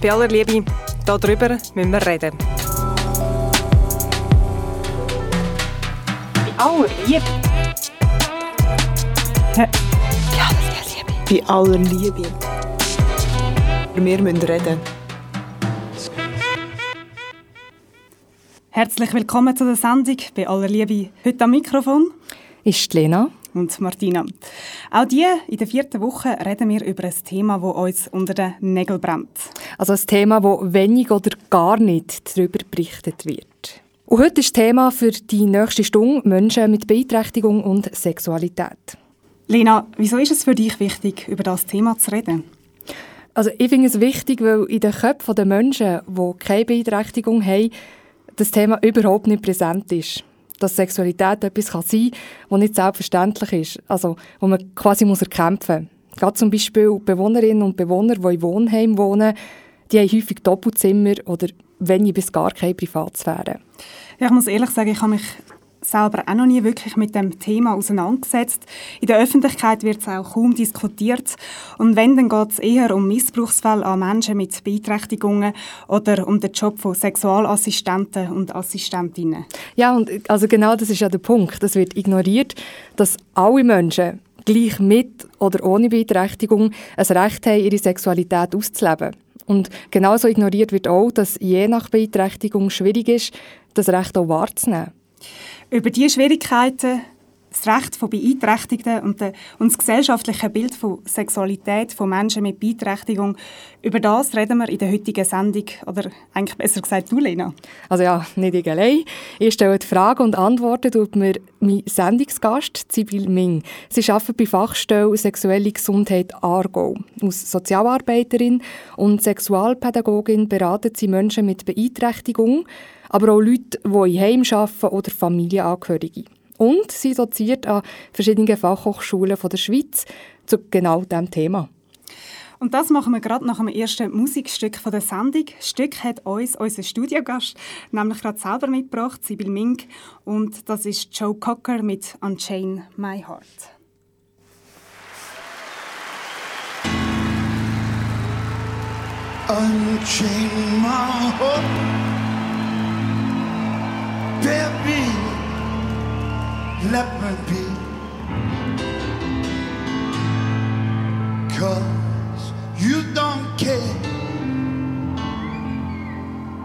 bei aller Liebe, darüber müssen wir reden. Bei aller Liebe. Bei aller Liebe. Bei aller Liebe. Wir müssen reden. Herzlich willkommen zu der Sendung bei aller Liebe. Heute am Mikrofon ist Lena und Martina. Auch die in der vierten Woche reden wir über ein Thema, das uns unter den Nägeln brennt. Also ein Thema, wo wenig oder gar nicht darüber berichtet wird. Und heute ist das Thema für die nächste Stunde Menschen mit Beeinträchtigung und Sexualität. Lena, wieso ist es für dich wichtig, über das Thema zu reden? Also ich finde es wichtig, weil in den Köpfen der Menschen, die keine Beeinträchtigung haben, das Thema überhaupt nicht präsent ist dass Sexualität etwas kann sein kann, das nicht selbstverständlich ist, also wo man quasi muss erkämpfen muss. Gerade zum Beispiel Bewohnerinnen und Bewohner, die in Wohnheimen wohnen, die haben häufig Doppelzimmer oder wenig bis gar keine Privatsphäre. Ja, ich muss ehrlich sagen, ich habe mich selber auch noch nie wirklich mit dem Thema auseinandergesetzt. In der Öffentlichkeit wird es auch kaum diskutiert. Und wenn, dann geht es eher um Missbrauchsfälle an Menschen mit Beeinträchtigungen oder um den Job von Sexualassistenten und Assistentinnen. Ja, und also genau das ist ja der Punkt. Es wird ignoriert, dass alle Menschen gleich mit oder ohne Beeinträchtigung ein Recht haben, ihre Sexualität auszuleben. Und genauso ignoriert wird auch, dass je nach Beeinträchtigung schwierig ist, das Recht auch wahrzunehmen. Über diese Schwierigkeiten, das Recht von Beeinträchtigten und, das gesellschaftliche Bild von Sexualität von Menschen mit Beeinträchtigung, über das reden wir in der heutigen Sendung. Oder eigentlich besser gesagt, du, Lena. Also ja, nicht ich allein. Ich stelle die Fragen und Antworten tut mir mein Sendungsgast, Sibyl Ming. Sie arbeitet bei Fachstelle Sexuelle Gesundheit Aargau. Als Sozialarbeiterin und Sexualpädagogin beratet sie Menschen mit Beeinträchtigung, aber auch Leute, die in Heim arbeiten oder Familienangehörige. Und sie doziert an verschiedenen Fachhochschulen der Schweiz zu genau diesem Thema. Und das machen wir gerade nach dem ersten Musikstück von der Sendung. Das Stück hat uns unser Studiogast nämlich gerade selber mitgebracht, Sibyl Mink. Und das ist Joe Cocker mit Unchain My Heart. Unchain my heart baby, let me be. Cause you don't care.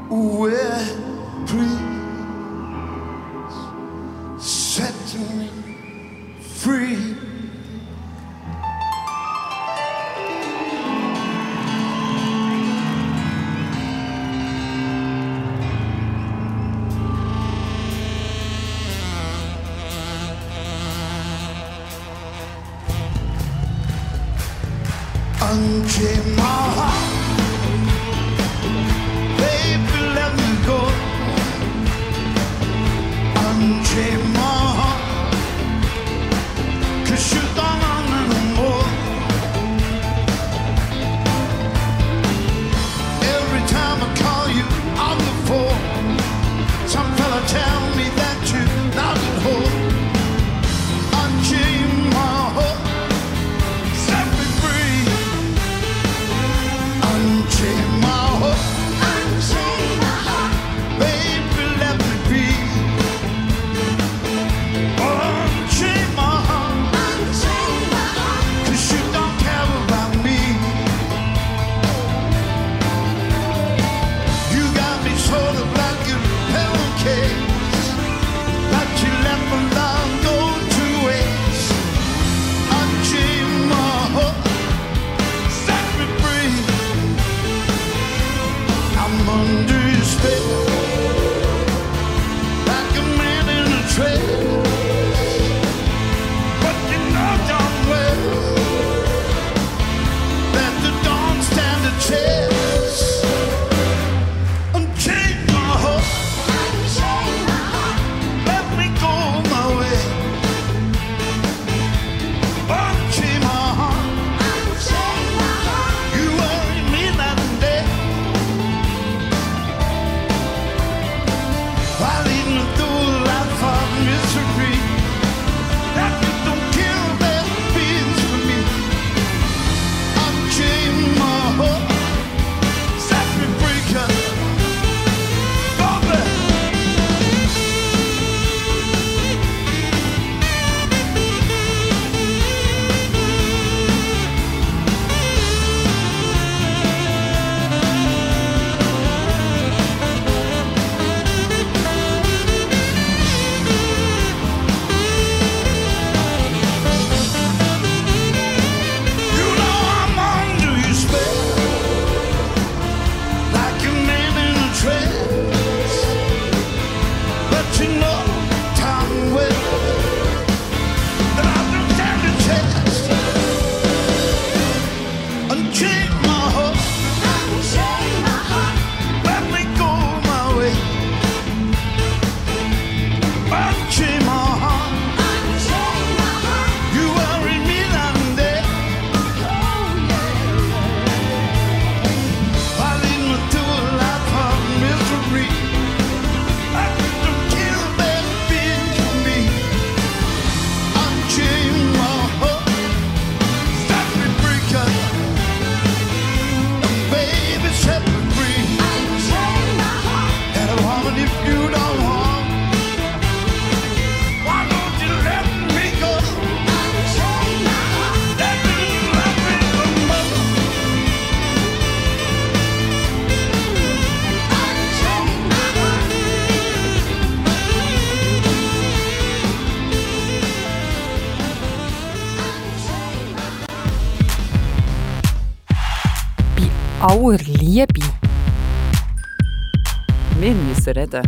Well, please set me free. Unchain my müssen reden.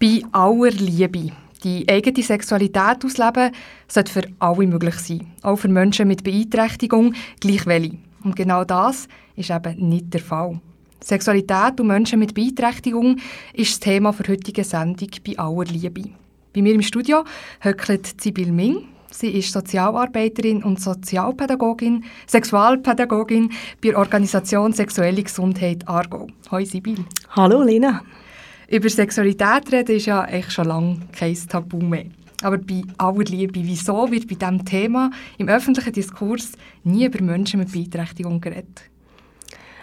Bei aller Liebe. Die eigene Sexualität ausleben sollte für alle möglich sein. Auch für Menschen mit Beeinträchtigung, gleich welche. Und genau das ist eben nicht der Fall. Sexualität und Menschen mit Beeinträchtigung ist das Thema für heutige Sendung bei aller Liebe. Bei mir im Studio höckelt Sibyl Ming. Sie ist Sozialarbeiterin und Sozialpädagogin, Sexualpädagogin bei der Organisation Sexuelle Gesundheit Argo. Hoi Sibyl. Hallo Lena. Über Sexualität reden ist ja eigentlich schon lange kein Tabu mehr. Aber bei aller Liebe, wieso wird bei diesem Thema im öffentlichen Diskurs nie über Menschen mit Beeinträchtigung geredet?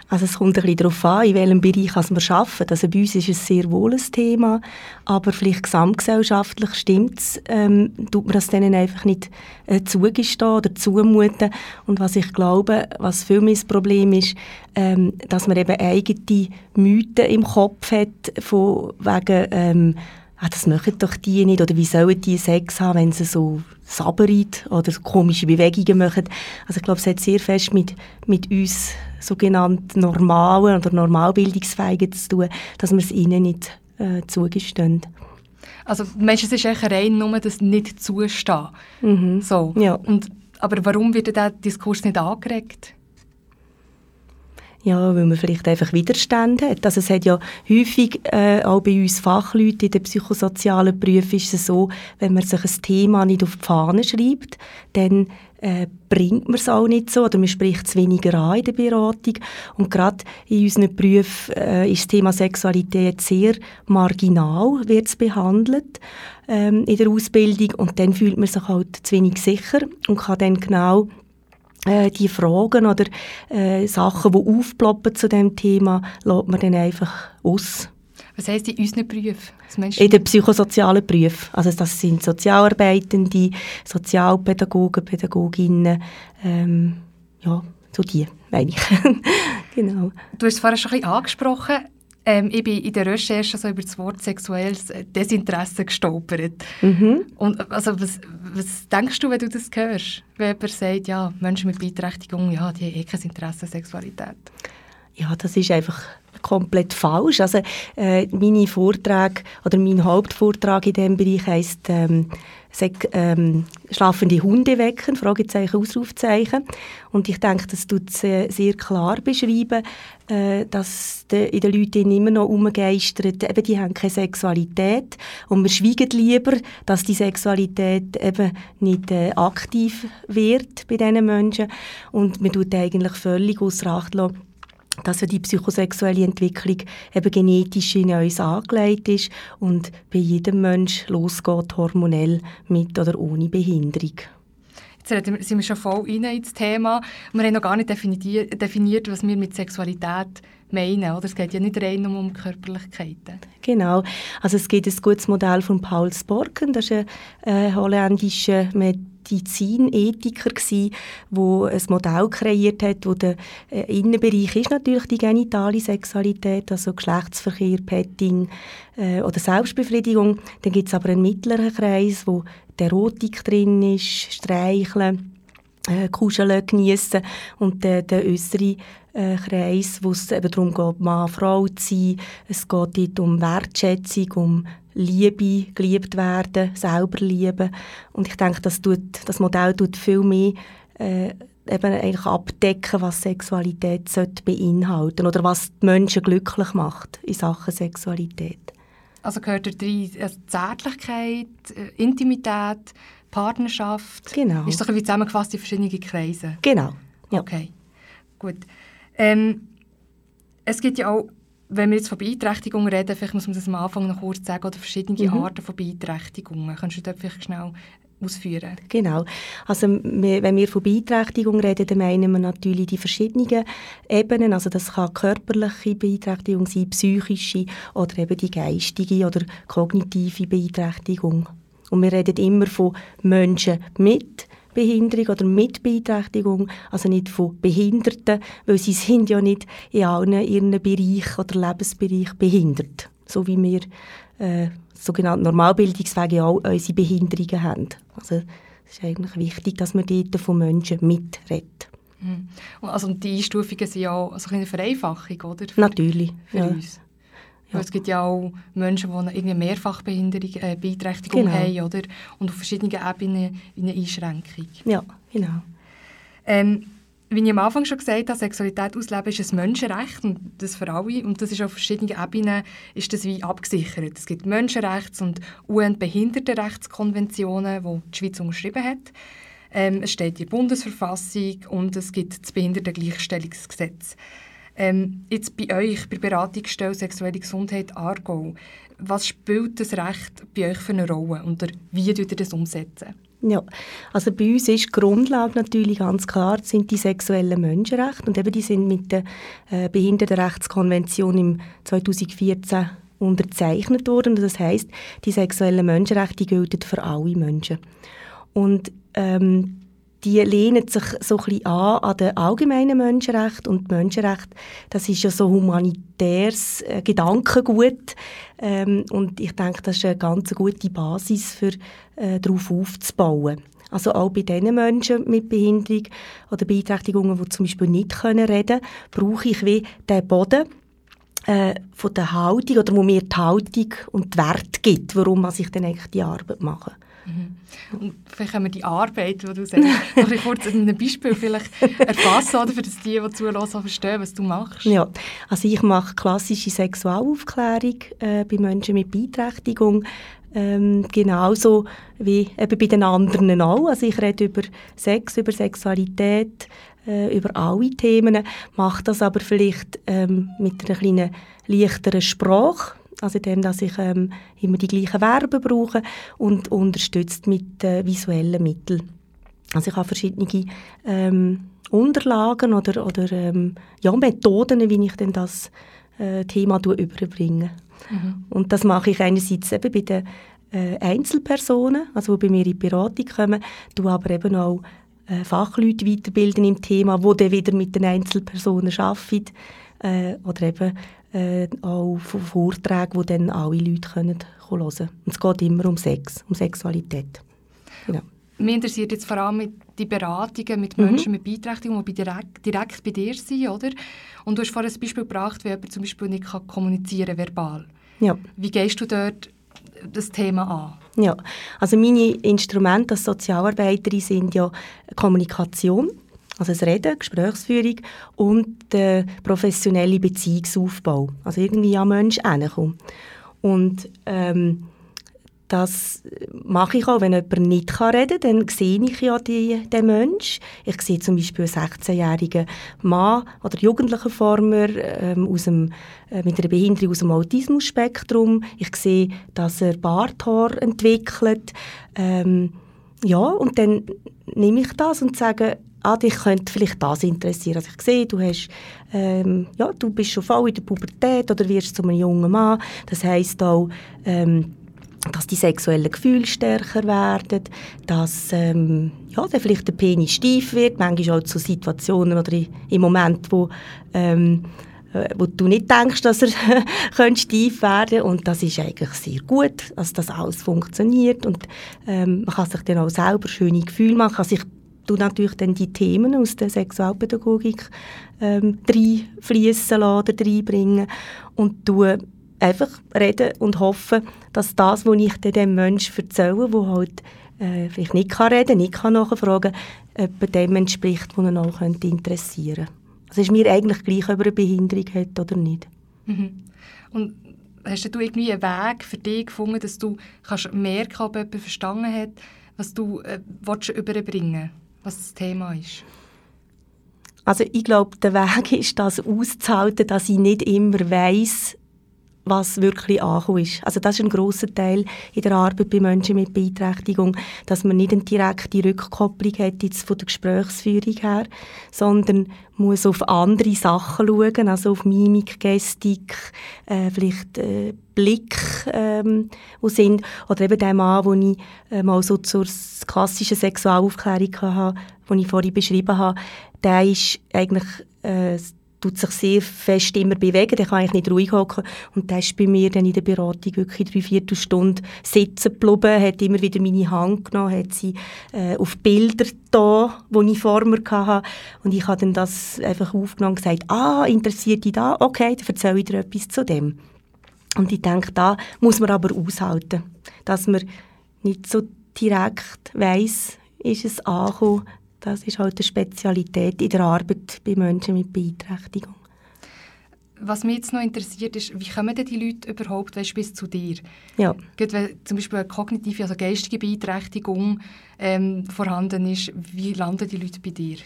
Also es kommt ein bisschen darauf an, in welchem Bereich also wir arbeiten. Also bei uns ist es sehr wohl ein Thema, aber vielleicht gesamtgesellschaftlich stimmt es, ähm, tut man das denen einfach nicht äh, zugestehen oder zumuten. Und was ich glaube, was für mich das Problem ist, ähm, dass man eben eigene Mythen im Kopf hat, von wegen, ähm, ah, das machen doch die nicht, oder wie sollen die Sex haben, wenn sie so sabbern oder so komische Bewegungen machen. Also ich glaube, es hat sehr fest mit, mit uns sogenannten normalen oder normalbildungsfähigen zu tun, dass wir es ihnen nicht äh, zugestehen. Also meinst es ist eigentlich rein nur das nicht zustehen? Mhm. So. Ja. Und, aber warum wird dieser Diskurs nicht angeregt? Ja, weil man vielleicht einfach Widerstand hat. Also es hat ja häufig, äh, auch bei uns Fachleuten in den psychosozialen Berufen ist es so, wenn man sich ein Thema nicht auf die Fahne schreibt, dann äh, bringt man es auch nicht so oder man spricht es weniger an in der Beratung. Und gerade in unseren Berufen äh, ist das Thema Sexualität sehr marginal, wird es behandelt ähm, in der Ausbildung und dann fühlt man sich halt zu wenig sicher und kann dann genau äh, die Fragen oder äh, Sachen, die aufploppen zu dem Thema, lässt man dann einfach aus. Was heisst in unseren Berufen? In den psychosozialen Berufen. Also das sind Sozialarbeitende, Sozialpädagogen, Pädagoginnen, ähm, ja, so die, meine ich. genau. Du hast es vorhin schon ein bisschen angesprochen. Ähm, ich bin in der Recherche so über das Wort sexuelles Desinteresse gestolpert. Mhm. Und also, was, was denkst du, wenn du das hörst? Wenn jemand sagt, ja, Menschen mit Beeinträchtigung, ja, die haben eh kein Interesse an Sexualität. Ja, das ist einfach komplett falsch. Also äh, meine Vorträge oder mein Hauptvortrag in diesem Bereich heisst ähm, Sek ähm, «Schlafende Hunde wecken», Fragezeichen, Ausrufzeichen. Und ich denke, das tut sehr, sehr klar beschreiben, äh, dass de, in den Leuten immer noch umgeistert, eben die haben keine Sexualität und wir schweigen lieber, dass die Sexualität eben nicht äh, aktiv wird bei diesen Menschen und man tut eigentlich völlig außer Acht lassen, dass ja die psychosexuelle Entwicklung eben genetisch in uns angelegt ist und bei jedem Mensch losgeht, hormonell mit oder ohne Behinderung. Jetzt sind wir schon voll rein ins Thema. Wir haben noch gar nicht definiert, definiert was wir mit Sexualität meinen. Oder? Es geht ja nicht rein um Körperlichkeiten. Genau. Also es gibt ein gutes Modell von Paul Sporken, das ist ein äh, holländischer Medizinethiker gsi, wo ein Modell kreiert hat, wo der äh, Innenbereich ist natürlich die genitale Sexualität, also Geschlechtsverkehr, Petting äh, oder Selbstbefriedigung. Dann gibt es aber einen mittleren Kreis, wo die Erotik drin ist, Streicheln, äh, Kuscheln, geniessen und der, der äußere äh, Kreis, wo es eben darum geht, Mann, Frau zu sein. Es geht dort um Wertschätzung, um Liebe, geliebt werden, selber lieben. Und ich denke, das, tut, das Modell tut viel mehr äh, eben eigentlich abdecken, was Sexualität sollte beinhalten oder was die Menschen glücklich macht in Sachen Sexualität. Also gehört da rein also Zärtlichkeit, äh, Intimität, Partnerschaft? Genau. Ist doch ein bisschen zusammengefasst in verschiedene Kreise? Genau. Ja. Okay, gut. Ähm, es gibt ja auch, wenn wir jetzt von Beeinträchtigungen reden, vielleicht muss man das am Anfang noch kurz sagen, oder verschiedene Mhm. Arten von Beeinträchtigungen. Kannst du dort vielleicht schnell ausführen. Genau. Also wir, wenn wir von Beeinträchtigung reden, dann meinen wir natürlich die verschiedenen Ebenen. Also das kann körperliche Beeinträchtigung sein, psychische oder eben die geistige oder kognitive Beeinträchtigung. Und wir reden immer von Menschen mit Behinderung oder mit Beeinträchtigung, also nicht von Behinderten, weil sie sind ja nicht in allen ihren Bereichen oder Lebensbereichen behindert, so wie wir äh, sogenannte Normalbildungswege auch unsere Behinderungen haben. Also es ist eigentlich wichtig, dass man dort von Menschen mitredet. Mhm. Und Also die Einstufungen sind ja auch so eine Vereinfachung, oder? Für, Natürlich. für ja. uns. Weil es gibt ja auch Menschen, die eine Mehrfachbehinderung, äh, Beeinträchtigung Genau. haben, oder? Und auf verschiedenen Ebenen eine Einschränkung. ja, genau. Ähm, wie ich am Anfang schon gesagt habe, Sexualität ausleben ist ein Menschenrecht und das für alle und das ist auf verschiedenen Ebenen ist das wie abgesichert. Es gibt Menschenrechts- und UN-Behindertenrechtskonventionen, die die Schweiz unterschrieben hat. Ähm, es steht in der Bundesverfassung und es gibt das Behindertengleichstellungsgesetz. Ähm, jetzt bei euch, bei der Beratungsstelle Sexuelle Gesundheit Aargau, was spielt das Recht bei euch für eine Rolle und wie tut ihr das umsetzen? Ja, also bei uns ist die Grundlage natürlich ganz klar, sind die sexuellen Menschenrechte und eben die sind mit der äh, Behindertenrechtskonvention im 2014 unterzeichnet worden. Das heißt, die sexuellen Menschenrechte gelten für alle Menschen. Und ähm, die lehnen sich so ein bisschen an an den allgemeinen Menschenrechten und die Menschenrechte, das ist ja so humanitäres äh, Gedankengut ähm, und ich denke, das ist eine ganz gute Basis für äh, darauf aufzubauen. Also auch bei den Menschen mit Behinderung oder Beeinträchtigungen, die zum Beispiel nicht können reden brauche ich wie den Boden äh, von der Haltung oder wo mir die Haltung und die Wert gibt, warum was ich dann eigentlich die Arbeit mache. Und vielleicht können wir die Arbeit, die du sagst, noch ein kurz in einem Beispiel vielleicht erfassen, oder, für das die, die zuhören, verstehen, was du machst. Ja, also ich mache klassische Sexualaufklärung äh, bei Menschen mit Beeinträchtigung, ähm, genauso wie eben bei den anderen auch. Also ich rede über Sex, über Sexualität, äh, über alle Themen, mache das aber vielleicht ähm, mit einer kleinen leichteren Sprache, also dem, dass ich ähm, immer die gleichen Verben brauche und unterstützt mit äh, visuellen Mitteln. Also ich habe verschiedene ähm, Unterlagen oder, oder ähm, ja, Methoden, wie ich denn das äh, Thema überbringe. Und das mache ich einerseits eben bei den äh, Einzelpersonen, also die bei mir in die Beratung kommen, tue aber eben auch äh, Fachleute weiterbilden im Thema, die dann wieder mit den Einzelpersonen arbeiten äh, oder eben äh, auch von Vorträgen, die dann alle Leute können hören können. Und es geht immer um Sex, um Sexualität. Genau. Mich interessiert jetzt vor allem die Beratungen mit Mhm. Menschen mit Beeinträchtigung, die direkt, direkt bei dir sind, oder? Und du hast vorhin ein Beispiel gebracht, wie jemand zum Beispiel nicht kann kommunizieren verbal. Ja. Wie gehst du dort das Thema an? Ja, also meine Instrumente als Sozialarbeiterin sind ja Kommunikation, also das Reden, Gesprächsführung und der professionelle Beziehungsaufbau, also irgendwie am Menschen hinkommen. Und ähm, das mache ich auch, wenn jemand nicht reden kann, dann sehe ich ja die, den Mensch. Ich sehe zum Beispiel einen 16-jährigen Mann oder Jugendlichen vor mir ähm, aus dem, äh, mit einer Behinderung aus dem Autismusspektrum. Ich sehe, dass er Barthaar entwickelt. Ähm, ja, und dann nehme ich das und sage, ah, dich könnte vielleicht das interessieren. Also ich sehe, du, hast, ähm, ja, du bist schon voll in der Pubertät oder wirst zu einem jungen Mann. Das heisst auch, ähm, dass die sexuellen Gefühle stärker werden, dass ähm, ja, dann vielleicht der Penis steif wird, manchmal auch zu Situationen oder i- im Moment, wo, ähm, äh, wo du nicht denkst, dass er steif werden und das ist eigentlich sehr gut, dass das alles funktioniert und ähm, man kann sich dann auch selber schöne Gefühle machen. Also ich du natürlich dann die Themen aus der Sexualpädagogik ähm, reinfließen oder reinbringen und du einfach reden und hoffen, dass das, was ich dem Menschen erzähle, der halt äh, vielleicht nicht kann reden, nicht kann nachfragen, etwa dem entspricht, was ihn auch könnte interessieren. Also ist mir eigentlich gleich, ob er eine Behinderung hat oder nicht. Mhm. Und hast du irgendwie einen Weg für dich gefunden, dass du kannst merken, ob jemand verstanden hat, was du äh, willst überbringen was das Thema ist? Also ich glaube, der Weg ist, das auszuhalten, dass ich nicht immer weiss, was wirklich angekommen ist. Also das ist ein grosser Teil in der Arbeit bei Menschen mit Beeinträchtigung, dass man nicht eine direkte Rückkopplung hat jetzt von der Gesprächsführung her, sondern muss auf andere Sachen schauen, also auf Mimik, Gestik, äh, vielleicht äh, Blick, ähm, wo sind, oder eben der Mann, wo ich äh, mal so zur klassischen Sexualaufklärung hatte, den ich vorhin beschrieben habe, der ist eigentlich äh, tut sich sehr fest immer bewegen, der kann eigentlich nicht ruhig hocken und der ist bei mir dann in der Beratung wirklich drei, vier Stunden sitzen geblieben, hat immer wieder meine Hand genommen, hat sie äh, auf Bilder da, die ich vor mir hatte und ich habe dann das einfach aufgenommen und gesagt, ah, interessiert dich da? Okay, dann erzähle ich dir etwas zu dem. Und ich denke, da muss man aber aushalten, dass man nicht so direkt weiss, ist es angekommen, das ist halt eine Spezialität in der Arbeit bei Menschen mit Beeinträchtigung. Was mich jetzt noch interessiert ist, wie kommen denn die Leute überhaupt weißt, bis zu dir? Ja. Gerade wenn zum Beispiel eine kognitive, also geistige Beeinträchtigung ähm, vorhanden ist, wie landen die Leute bei dir?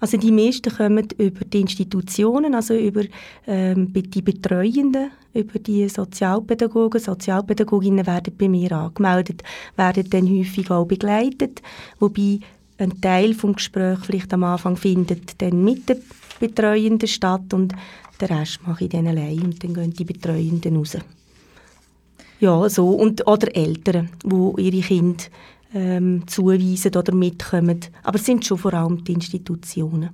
Also die meisten kommen über die Institutionen, also über ähm, die Betreuenden, über die Sozialpädagogen. Sozialpädagoginnen werden bei mir angemeldet, werden dann häufig auch begleitet, wobei ein Teil des Gesprächs vielleicht am Anfang findet dann mit den Betreuenden statt und den Rest mache ich dann allein und dann gehen die Betreuenden raus. Ja, so. Und, oder Eltern, die ihre Kinder ähm, zuweisen oder mitkommen. Aber es sind schon vor allem die Institutionen.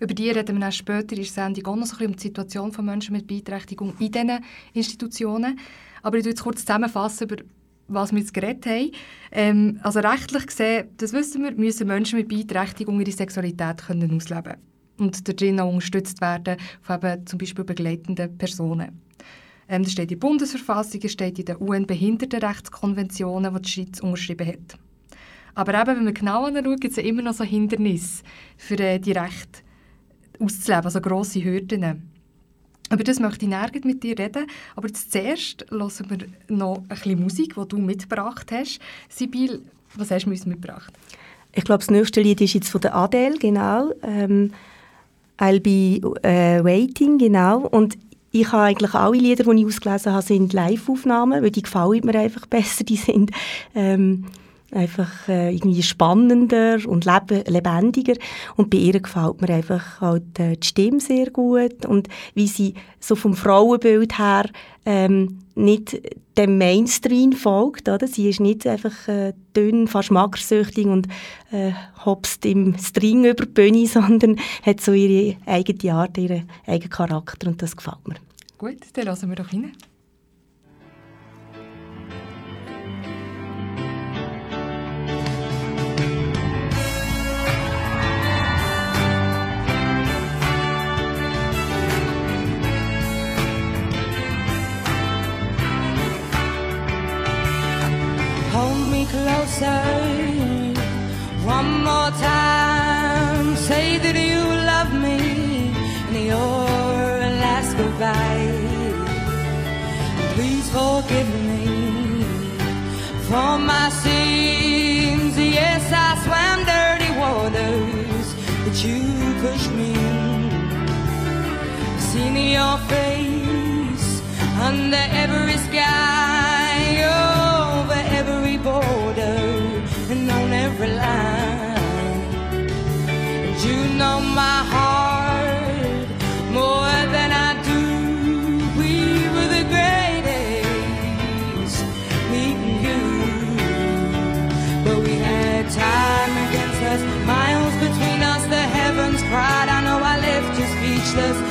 Über die reden wir auch später in der Sendung auch noch so ein um die Situation von Menschen mit Beeinträchtigung in diesen Institutionen. Aber ich fasse jetzt kurz zusammenfassen, über was wir jetzt geredet haben. Ähm, also rechtlich gesehen, das wissen wir, müssen Menschen mit Beeinträchtigung ihre Sexualität können ausleben und darin auch unterstützt werden von eben zum Beispiel begleitenden Personen. Ähm, das steht in der Bundesverfassung, das steht in der UN-Behindertenrechtskonventionen, die die Schweiz unterschrieben hat. Aber eben, wenn wir genau anschauen, gibt es ja immer noch so Hindernisse für äh, die Rechte auszuleben, also grosse Hürden. Über das möchte ich näher mit dir reden. Aber zuerst hören wir noch ein bisschen Musik, die du mitgebracht hast. Sibyl, was hast du uns mitgebracht? Ich glaube, das nächste Lied ist jetzt von der Adele, genau. Ähm, I'll be äh, waiting, genau. Und ich habe eigentlich alle Lieder, die ich ausgelesen habe, sind Live-Aufnahmen, weil die gefallen mir einfach besser. Die sind ähm, einfach äh, irgendwie spannender und leb lebendiger und bei ihr gefällt mir einfach halt äh, die Stimme sehr gut und wie sie so vom Frauenbild her ähm, nicht dem Mainstream folgt, oder? Sie ist nicht einfach äh, dünn, fast magersüchtig und äh, hopst im String über die Bühne, sondern hat so ihre eigene Art, ihren eigenen Charakter und das gefällt mir. Gut, dann hören wir doch rein. Closer one more time. Say that you love me in your last goodbye. Please forgive me for my sins. Yes, I swam dirty waters, but you pushed me in. Seen your face under every sky, you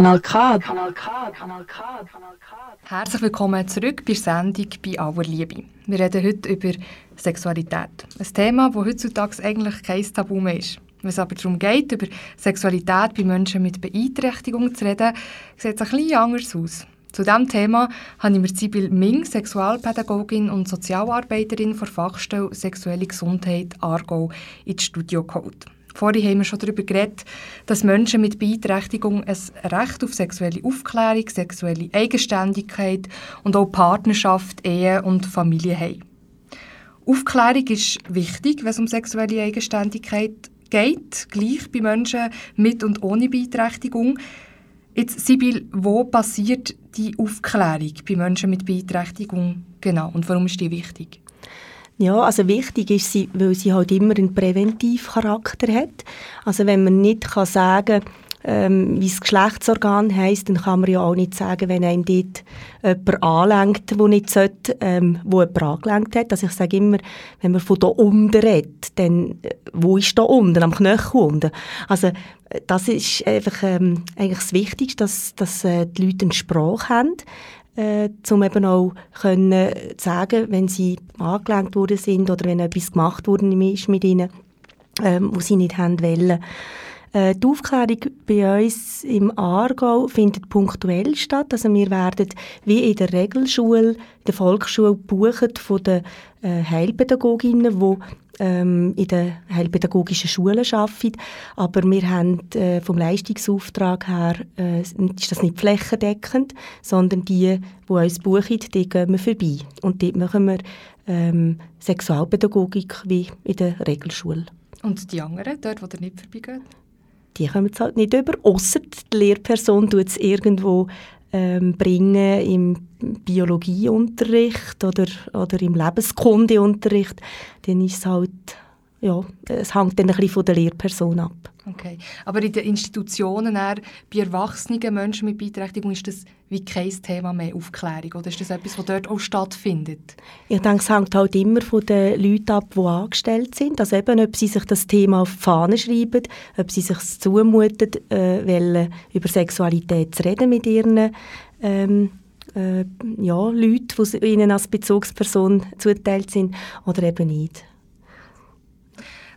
Kanal K. Kanal K. Kanal K. Kanal K. Herzlich willkommen zurück bei Sendung «Bei aller Liebe». Wir reden heute über Sexualität. Ein Thema, das heutzutage eigentlich kein Tabu mehr ist. Wenn es aber darum geht, über Sexualität bei Menschen mit Beeinträchtigung zu reden, sieht es ein bisschen anders aus. Zu diesem Thema habe ich mir Sibyl Ming, Sexualpädagogin und Sozialarbeiterin der Fachstelle Sexuelle Gesundheit Aargau, ins Studio geholt. Vorhin haben wir schon darüber geredet, dass Menschen mit Beeinträchtigung ein Recht auf sexuelle Aufklärung, sexuelle Eigenständigkeit und auch Partnerschaft, Ehe und Familie haben. Aufklärung ist wichtig, wenn es um sexuelle Eigenständigkeit geht, gleich bei Menschen mit und ohne Beeinträchtigung. Jetzt, Sibyl, wo passiert die Aufklärung bei Menschen mit Beeinträchtigung genau und warum ist die wichtig? Ja, also wichtig ist sie, weil sie halt immer einen Präventivcharakter hat. Also wenn man nicht kann sagen ähm, wie das Geschlechtsorgan heisst, dann kann man ja auch nicht sagen, wenn einem dort jemand anlenkt, der nicht sollte, ähm, wo jemand angelenkt hat. Also ich sage immer, wenn man von da unten redet, dann, äh, wo ist da unten, am Knöchel unten? Also äh, das ist einfach ähm, eigentlich das Wichtigste, dass, dass äh, die Leute eine Sprache haben, äh, um eben auch können sagen, wenn sie angelenkt worden sind oder wenn etwas gemacht worden ist mit ihnen, ähm, wo sie nicht haben wollen. Äh, die Aufklärung bei uns im Aargau findet punktuell statt. Also wir werden wie in der Regelschule, der Volksschule gebucht von den äh, Heilpädagoginnen, die ähm, in den heilpädagogischen Schulen arbeiten. Aber wir haben äh, vom Leistungsauftrag her äh, ist das nicht flächendeckend, sondern die, die uns buchen, die gehen wir vorbei. Und dort machen wir ähm, Sexualpädagogik wie in der Regelschule. Und die anderen, dort, wo ihr nicht vorbeigeht? Die kommen es halt nicht über, außer die Lehrperson tut es irgendwo ähm, bringen im Biologieunterricht oder, oder im Lebenskundeunterricht, dann ist es halt, ja, es hängt dann ein bisschen von der Lehrperson ab. Okay. Aber in den Institutionen, eher, bei erwachsenen Menschen mit Beeinträchtigung, ist das wie kein Thema mehr, Aufklärung? Oder ist das etwas, das dort auch stattfindet? Ich denke, es hängt halt immer von den Leuten ab, die angestellt sind. Also eben, ob sie sich das Thema auf die Fahne schreiben, ob sie sich zumuten, äh, wollen, über Sexualität zu reden mit ihren ähm, äh, ja, Leuten, die ihnen als Bezugsperson zugeteilt sind, oder eben nicht.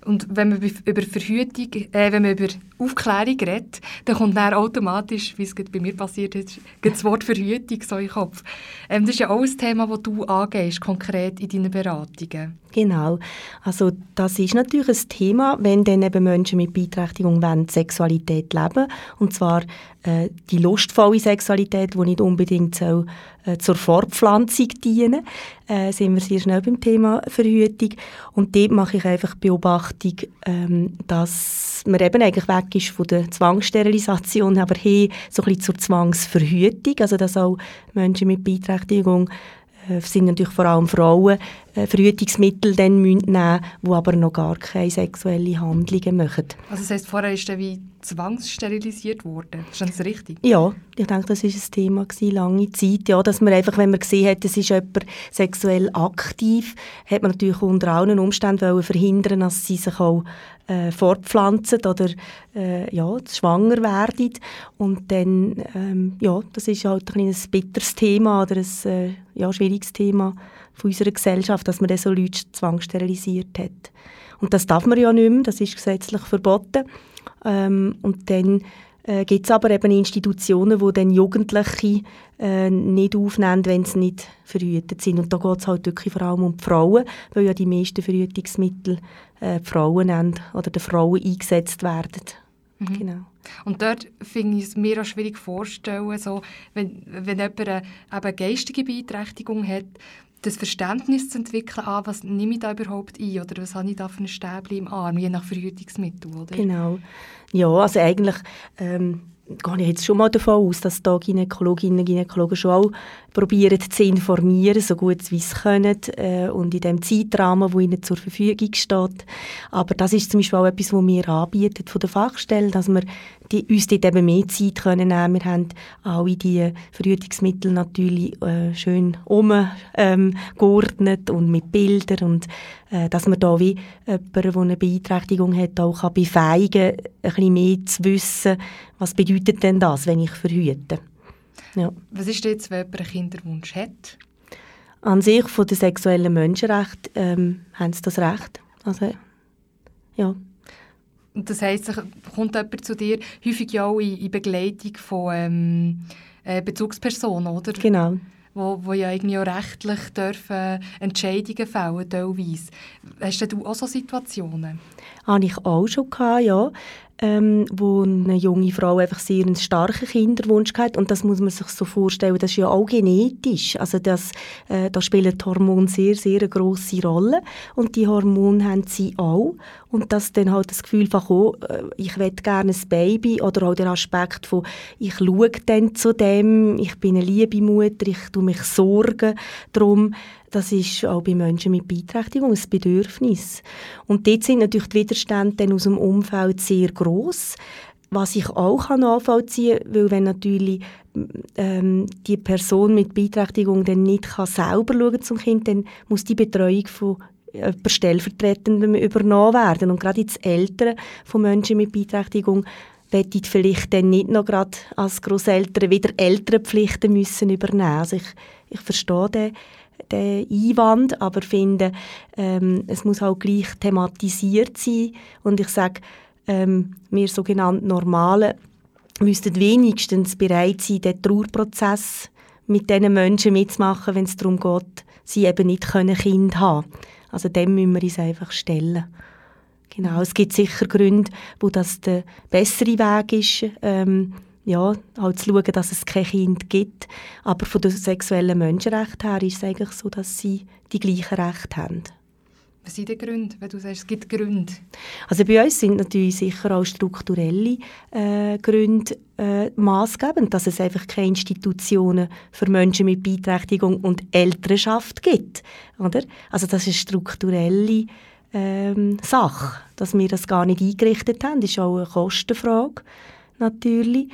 Und wenn man über Verhütung, äh, wenn man über Aufklärung redet, dann kommt dann automatisch, wie es bei mir passiert ist, das Wort Verhütung so in den Kopf. Ähm, das ist ja auch ein Thema, das du angehst, konkret in deinen Beratungen. Genau. Also das ist natürlich ein Thema, wenn dann eben Menschen mit Beeinträchtigung wollen, Sexualität leben und zwar äh, die lustvolle Sexualität, die nicht unbedingt soll, äh, zur Fortpflanzung dienen, äh, sind wir sehr schnell beim Thema Verhütung. Und dort mache ich einfach Beobachtung, ähm, dass man eben eigentlich weg ist von der Zwangssterilisation, aber hin so ein bisschen zur Zwangsverhütung, also dass auch Menschen mit Beeinträchtigung sind natürlich vor allem Frauen, äh, Verhütungsmittel dann nehmen die aber noch gar keine sexuellen Handlungen machen. Also das heisst, vorher ist er wie zwangssterilisiert worden. Ist das richtig? Ja, ich denke, das war ein Thema gewesen, lange Zeit. Ja, dass man einfach, wenn man gesehen hat, es ist jemand sexuell aktiv, hat man natürlich unter allen Umständen verhindern dass sie sich auch äh, fortpflanzen oder äh, ja, schwanger werden. Und dann, ähm, ja, das ist halt ein, ein bitteres Thema oder ein äh, ja, schwieriges Thema von unserer Gesellschaft, dass man dann so Leute zwangssterilisiert hat. Und das darf man ja nicht mehr, das ist gesetzlich verboten. Ähm, und dann äh, gibt es aber eben Institutionen, wo dann Jugendliche äh, nicht aufnehmen, wenn sie nicht verhütet sind. Und da geht es halt wirklich vor allem um die Frauen, weil ja die meisten Verhütungsmittel äh, die Frauen haben oder den Frauen eingesetzt werden. Mhm. Genau. Und dort finde ich es mir auch schwierig vorzustellen, so, wenn, wenn jemand eine, eine geistige Beeinträchtigung hat, das Verständnis zu entwickeln, ah, was nehme ich da überhaupt ein oder was habe ich da für ein Stäbchen im Arm, je nach Verhütungsmittel, oder? Genau. Ja, also eigentlich ähm, gehe ich jetzt schon mal davon aus, dass da Gynäkologinnen und Gynäkologen schon auch probieren zu informieren, so gut wie sie können äh, und in dem Zeitrahmen, wo ihnen zur Verfügung steht. Aber das ist zum Beispiel auch etwas, was wir anbieten von der Fachstelle, dass wir die, uns dort eben mehr Zeit können nehmen. Wir haben alle die Verhütungsmittel natürlich äh, schön umgeordnet ähm, und mit Bildern und äh, dass man da wie jemanden, der eine Beeinträchtigung hat, auch kann befähigen kann, ein bisschen mehr zu wissen, was bedeutet denn das, wenn ich verhüte. Ja. Was ist jetzt, wenn jemand einen Kinderwunsch hat? An sich von den sexuellen Menschenrechten ähm, haben sie das Recht. Also, ja. Und das heisst, kommt jemand zu dir, häufig ja auch in, in Begleitung von ähm, äh, Bezugspersonen, oder? Genau. Wo, wo ja irgendwie auch rechtlich dürfen Entscheidungen fällen, teilweise. Hast du auch so Situationen? Habe ich auch schon gehabt, ja. Ähm, wo eine junge Frau einfach sehr einen starken Kinderwunsch hat. Und das muss man sich so vorstellen, das ist ja auch genetisch, also das, äh, da spielen die Hormone sehr, sehr eine grosse Rolle. Und die Hormone haben sie auch. Und dass dann halt das Gefühl von, oh, äh, ich will gerne ein Baby oder auch der Aspekt von, ich schaue dann zu dem, ich bin eine liebe Mutter, ich tue mich sorgen darum, das ist auch bei Menschen mit Beeinträchtigung ein Bedürfnis. Und dort sind natürlich die Widerstände aus dem Umfeld sehr groß. Was ich auch nachvollziehen kann, weil wenn natürlich ähm, die Person mit Beeinträchtigung dann nicht kann selber schauen zum Kind, dann muss die Betreuung von jemand stellvertretend übernommen werden. Und gerade jetzt Eltern von Menschen mit Beeinträchtigung ich vielleicht dann nicht noch gerade als Grosseltern wieder Elternpflichten müssen übernehmen. Also ich, ich verstehe den den Einwand, aber finde, ähm, es muss auch gleich thematisiert sein. Und ich sage, ähm, wir sogenannten Normalen müssten wenigstens bereit sein, den Trauerprozess mit diesen Menschen mitzumachen, wenn es darum geht, sie eben nicht können Kind haben Also dem müssen wir uns einfach stellen. Genau, es gibt sicher Gründe, wo das der bessere Weg ist, ähm, ja, halt zu schauen, dass es kein Kind gibt. Aber von den sexuellen Menschenrechten her ist es eigentlich so, dass sie die gleichen Rechte haben. Was sind die Gründe, wenn du sagst, es gibt Gründe? Also bei uns sind natürlich sicher auch strukturelle äh, Gründe äh, maßgebend, dass es einfach keine Institutionen für Menschen mit Beeinträchtigung und Elternschaft gibt. Oder? Also das ist eine strukturelle ähm, Sache, dass wir das gar nicht eingerichtet haben. Das ist auch eine Kostenfrage natürlich.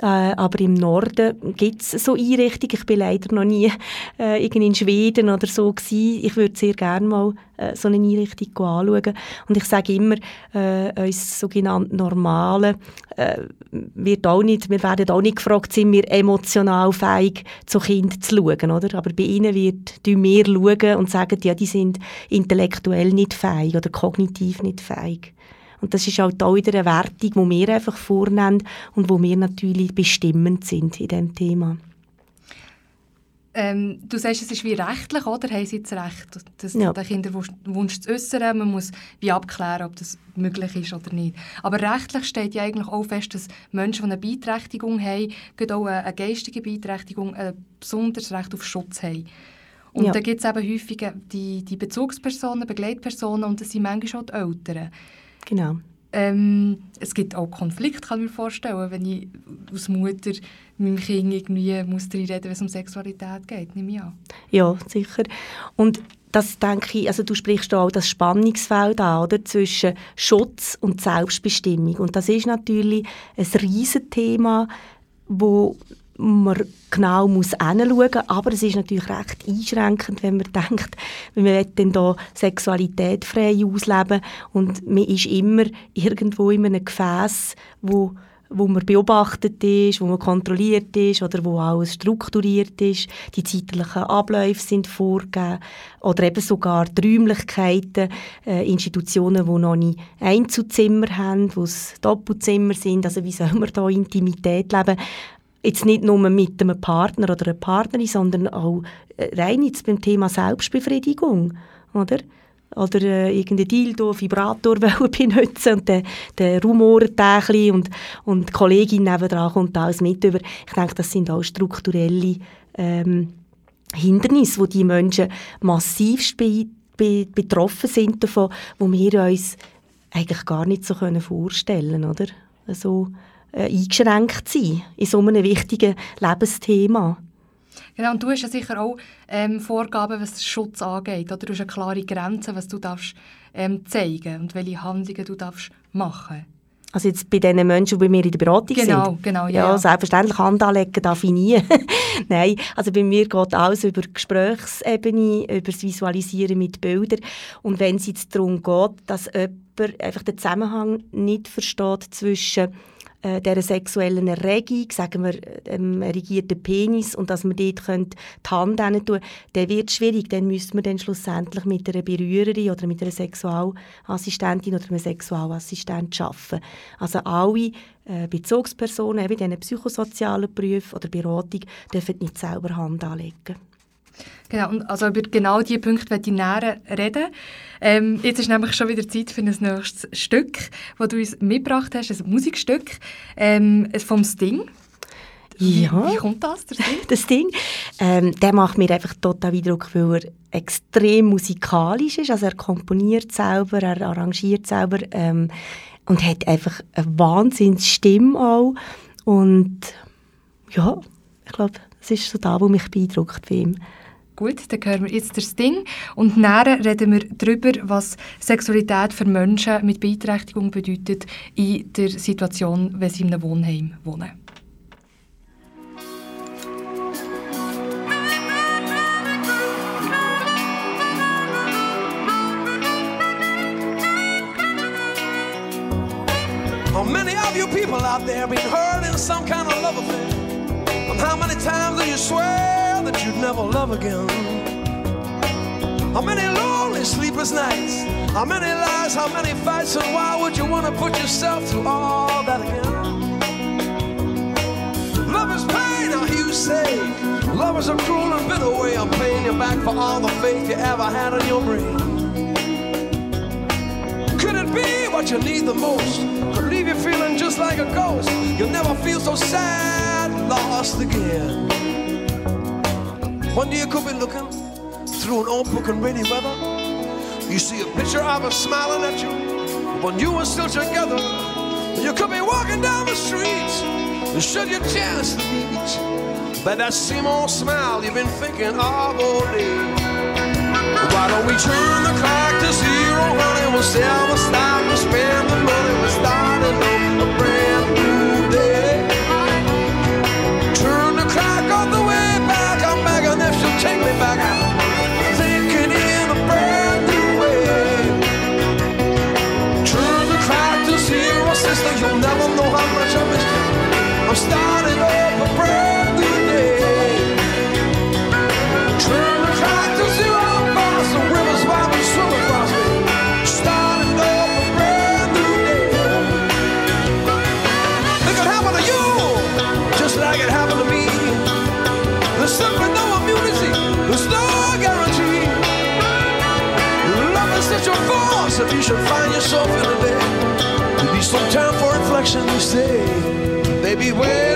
Äh, aber im Norden gibt es so Einrichtungen. Ich bin leider noch nie äh, in Schweden oder so gewesen. Ich würde sehr gerne mal äh, so eine Einrichtung anschauen. Und ich sage immer, äh, uns sogenannten Normalen äh, wird auch nicht, wir werden auch nicht gefragt, sind wir emotional fähig, zu Kind zu schauen, oder? Aber bei ihnen wird wir schauen und sagen, ja, die sind intellektuell nicht fähig oder kognitiv nicht fähig. Und das ist halt auch wieder eine Wertung, die wir einfach vornehmen und wo wir natürlich bestimmend sind in diesem Thema. Ähm, du sagst, es ist wie rechtlich, oder? Haben sie jetzt Recht, das, Ja. den Kinderwunsch zu äußern? Man muss wie abklären, ob das möglich ist oder nicht. Aber rechtlich steht ja eigentlich auch fest, dass Menschen, die eine Beeinträchtigung haben, gerade auch eine, eine geistige Beeinträchtigung, ein besonderes Recht auf Schutz haben. Und Ja. da gibt es eben häufig die, die Bezugspersonen, Begleitpersonen und das sind manchmal auch die Eltern. Genau. Ähm, es gibt auch Konflikte, kann ich mir vorstellen, wenn ich als Mutter meinem Kind irgendwie muss reden wenn es um Sexualität geht, nehme ich an. Ja, sicher. Und das denke ich, also du sprichst auch das Spannungsfeld an, oder? Zwischen Schutz und Selbstbestimmung. Und das ist natürlich ein Riesenthema, wo man genau muss hinschauen aber es ist natürlich recht einschränkend, wenn man denkt, man will dann da Sexualität frei ausleben und man ist immer irgendwo in einem Gefäß, wo wo man beobachtet ist, wo man kontrolliert ist oder wo alles strukturiert ist. Die zeitlichen Abläufe sind vorgegeben oder eben sogar die Räumlichkeiten, äh, Institutionen, die noch nie Einzelzimmer haben, wo es Doppelzimmer sind. Also wie soll man da Intimität leben? Jetzt nicht nur mit einem Partner oder einer Partnerin, sondern auch äh, rein jetzt beim Thema Selbstbefriedigung, oder? Oder äh, irgendein Dildo, Vibrator benutzen und der, der rumort und, und die Kollegin nebenan kommt alles mit über. Ich denke, das sind auch strukturelle ähm, Hindernisse, wo die Menschen massivst be, be, betroffen sind davon, wo wir uns eigentlich gar nicht so können vorstellen oder? So äh, eingeschränkt sein in so einem wichtigen Lebensthema. Genau, und du hast ja sicher auch ähm, Vorgaben, was Schutz angeht. Oder du hast eine klare Grenze, was du darfst, ähm, zeigen und welche Handlungen du darfst machen Also jetzt bei den Menschen, die bei mir in der Beratung Genau, sind? genau, ja, Ja, ja. selbstverständlich, Hand anlegen darf ich nie. Nein, also bei mir geht alles über Gesprächsebene, über das Visualisieren mit Bildern. Und wenn es jetzt darum geht, dass jemand einfach den Zusammenhang nicht versteht zwischen äh, dieser sexuellen Erregung, sagen wir, dem erregierten Penis, und dass man dort könnte die Hand tun dann wird schwierig. Dann müsste man dann schlussendlich mit einer Berührerin oder mit einer Sexualassistentin oder einem Sexualassistent arbeiten. Also alle äh, Bezugspersonen, eben in diesen psychosozialen Berufen oder Beratung, dürfen nicht selber Hand anlegen. Genau, und also über genau diese Punkte möchte ich näher reden. Ähm, jetzt ist nämlich schon wieder Zeit für ein nächstes Stück, das du uns mitgebracht hast, ein Musikstück ähm, vom Sting. Ja. wie kommt das, der Sting? das Ding. Ähm, der macht mir einfach total Eindruck, weil er extrem musikalisch ist. Also er komponiert selber, er arrangiert selber ähm, und hat einfach eine Wahnsinnsstimme auch. Und ja, ich glaube, das ist so da, was mich beeindruckt bei ihm. Gut, dann hören wir jetzt der Sting und näher reden wir darüber, was Sexualität für Menschen mit Beeinträchtigung bedeutet in der Situation, wenn sie in einem Wohnheim wohnen. How many of you people out there been hurt in some kind of love affair? How many times do you swear that you'd never love again? How many lonely sleepless nights? How many lies? How many fights? And why would you want to put yourself through all that again? Love is pain, I you say. Love is a cruel and bitter way of paying you back for all the faith you ever had in your brain. Could it be what you need the most? Could leave you feeling just like a ghost. You'll never feel so sad, lost again. One day you could be looking through an old book in rainy weather. You see a picture of her smiling at you when you were still together. You could be walking down the street, and should you chance to meet, by that same old smile you've been thinking of all day. Why don't we turn the clock to zero, honey? We'll sell the stock, we'll spend the money, we're starting up if you should find yourself in a day. There'll be Baby, wait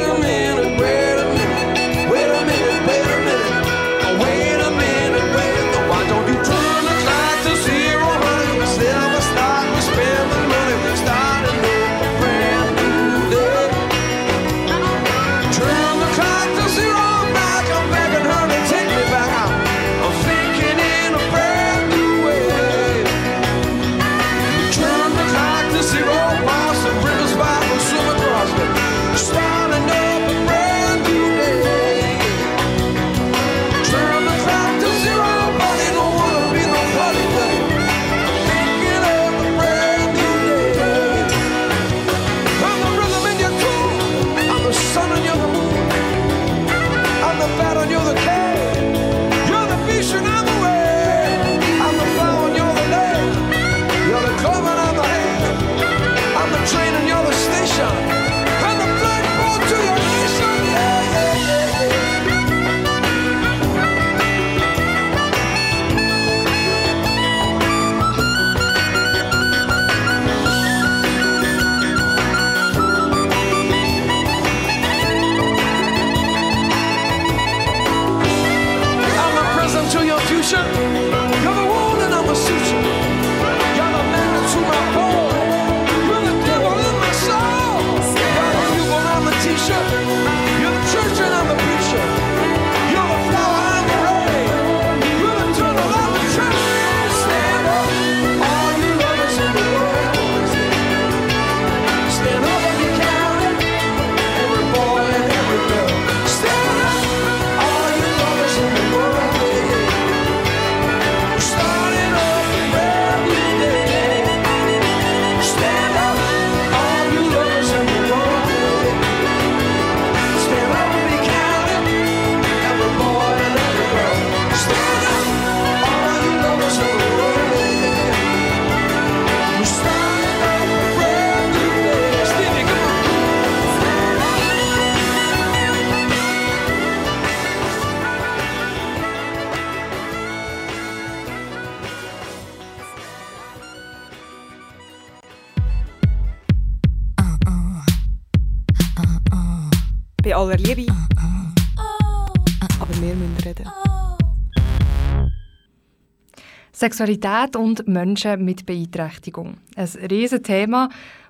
Sexualität und Menschen mit Beeinträchtigung. Ein riesiges Thema,